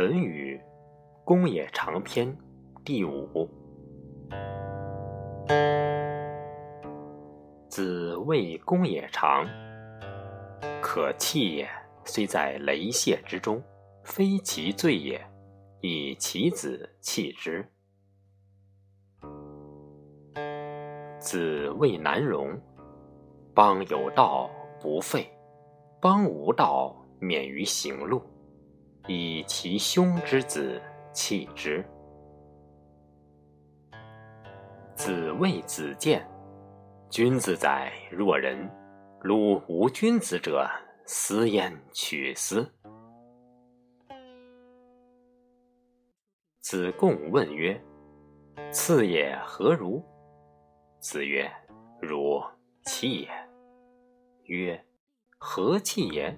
论语·公冶长篇第五。子谓公冶长：“可弃也，虽在雷泄之中，非其罪也。以其子弃之。”子谓难容：“邦有道不废，邦无道免于行路。”以其兄之子弃之。子谓子建：“君子宰若人，鲁无君子者，斯焉取斯？”子贡问曰：“次也何如？”子曰：“如弃也。”曰：“何弃也？”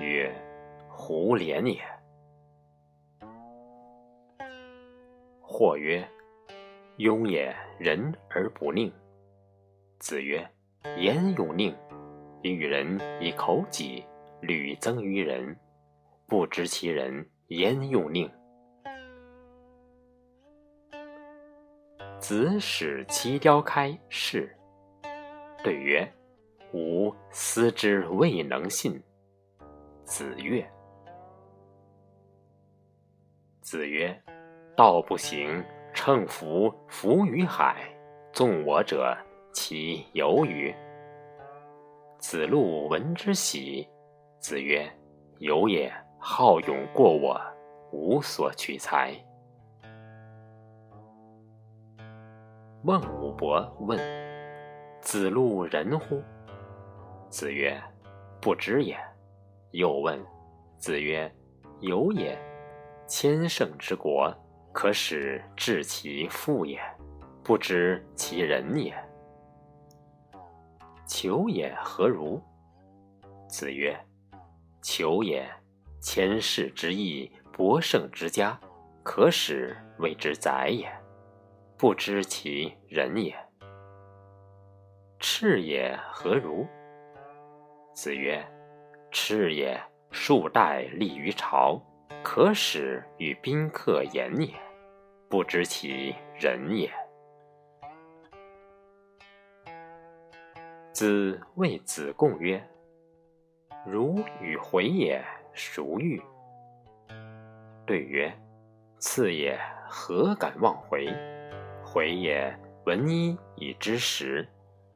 曰：胡连也。或曰：“庸也，仁而不佞。”子曰：“言勇佞，与人以口己，屡增于人，不知其人言用佞。”子使其雕开是，对曰：“吾思之未能信。”子曰。子曰：“道不行，乘浮浮于海，纵我者，其由与？”子路闻之喜。子曰：“有也，好勇过我，无所取材。”孟武伯问：“子路仁乎？”子曰：“不知也。”又问：“子曰：“有也。”千乘之国，可使治其父也，不知其人也。求也何如？子曰：求也，千世之义，博圣之家，可使谓之宰也，不知其人也。赤也何如？子曰：赤也，数代立于朝。可使与宾客言也，不知其人也。子谓子贡曰：“如与回也，孰欲？”对曰：“次也，何敢忘回？回也，闻一以知十；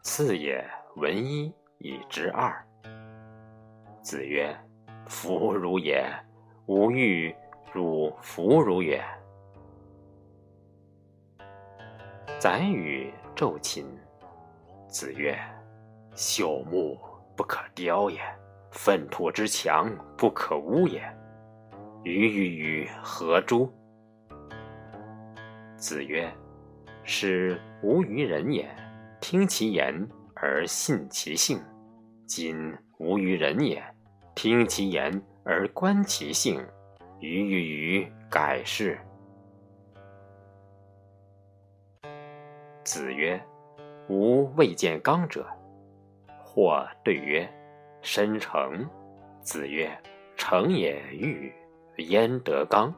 次也，闻一以知二。”子曰：“夫如也。”吾欲汝弗如也。宰予昼寝。子曰：“朽木不可雕也，粪土之强不可污也。予与予何诸？”子曰：“是无于人也，听其言而信其性；今无于人也，听其言。”而观其性，于于于改是。子曰：“吾未见刚者。”或对曰：“申成。”子曰：“成也欲，焉得刚？”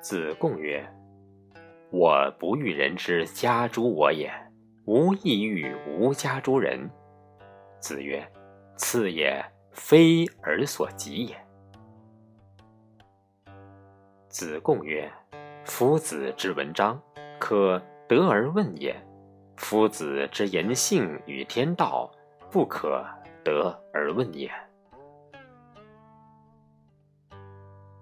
子贡曰：“我不欲人之家诸我也，吾亦欲无家诸人。”子曰。次也，非尔所及也。子贡曰：“夫子之文章，可得而问也；夫子之言性与天道，不可得而问也。”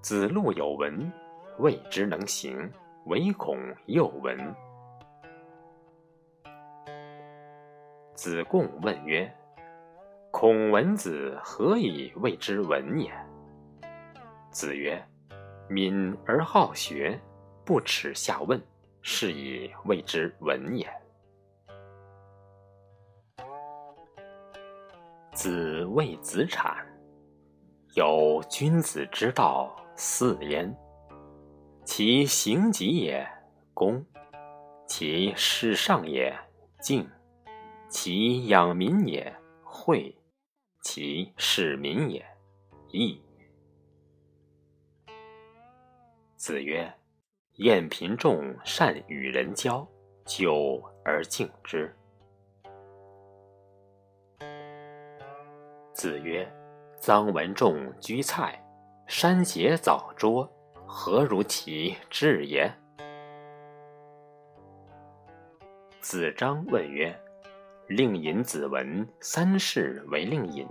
子路有闻，未之能行，唯恐又闻。子贡问曰。孔文子何以谓之文也？子曰：“敏而好学，不耻下问，是以谓之文也。”子谓子产：“有君子之道四焉：其行己也，公；其事上也，敬；其养民也，惠。”其事民也，义。”子曰：“晏贫仲善与人交，久而敬之。”子曰：“臧文仲居蔡，山节藻拙，何如其志也？”子张问曰：“令尹子文三世为令尹，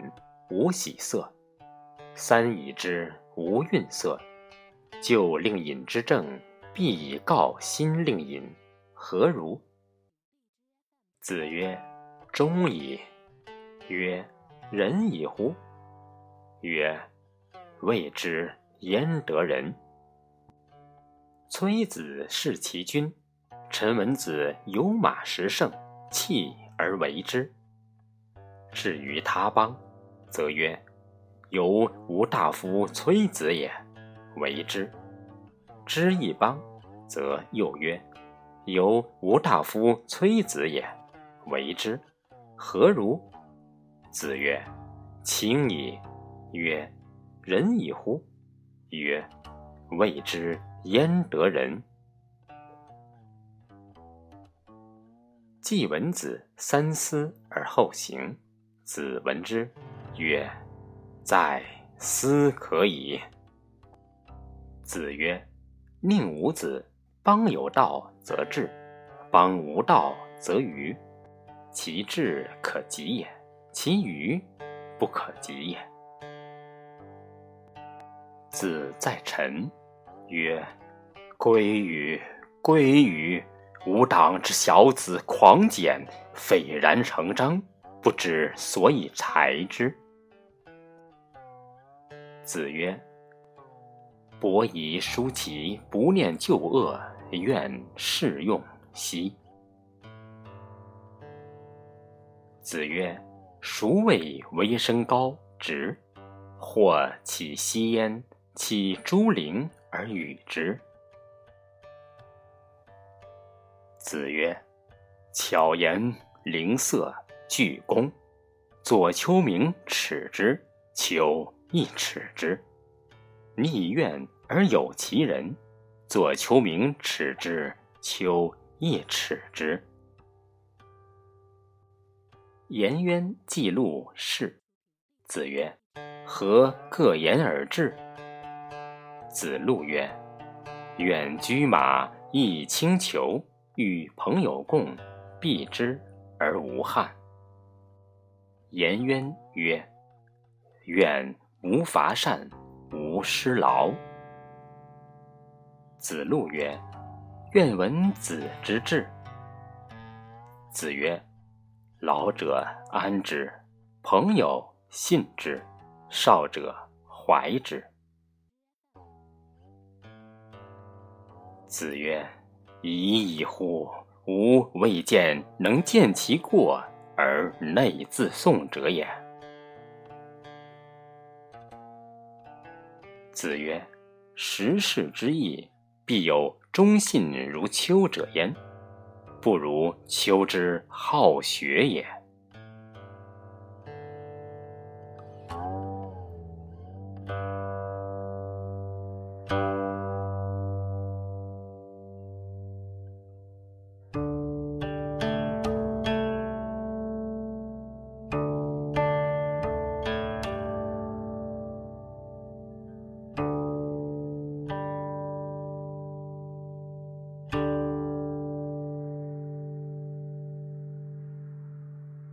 无喜色；三已之，无愠色。”就令尹之政，必以告新令尹，何如？子曰：“忠矣。”曰：“仁矣乎？”曰：“未之焉得仁？”崔子弑其君，陈文子有马十乘，弃而为之。至于他邦，则曰：“由吾大夫崔子也。”为之，知一邦，则又曰：“由吾大夫崔子也。”为之，何如？子曰：“亲矣。”曰：“仁矣乎？”曰：“未之焉得仁？”季文子三思而后行，子闻之，曰：“在思可矣。”子曰：“宁无子，邦有道则治，邦无道则愚。其志可及也，其愚不可及也。”子在臣曰：“归于，归于！吾党之小子狂简，斐然成章，不知所以裁之。”子曰。伯夷叔齐不念旧恶，愿试用兮。子曰：“孰谓为身高直？或起息焉，其诸陵而与之。”子曰：“巧言令色，具功。左丘明耻之，丘亦耻之。逆愿。”而有其人，左丘明耻之，丘亦耻之。颜渊记录事，子曰：“何各言而至？”子路曰：“远居马，亦轻裘，与朋友共，避之而无憾。”颜渊曰：“愿无伐善，无失劳。”子路曰：“愿闻子之志。”子曰：“老者安之，朋友信之，少者怀之。”子曰：“已矣乎！吾未见能见其过而内自颂者也。”子曰：“时世之义。”必有忠信如丘者焉，不如丘之好学也。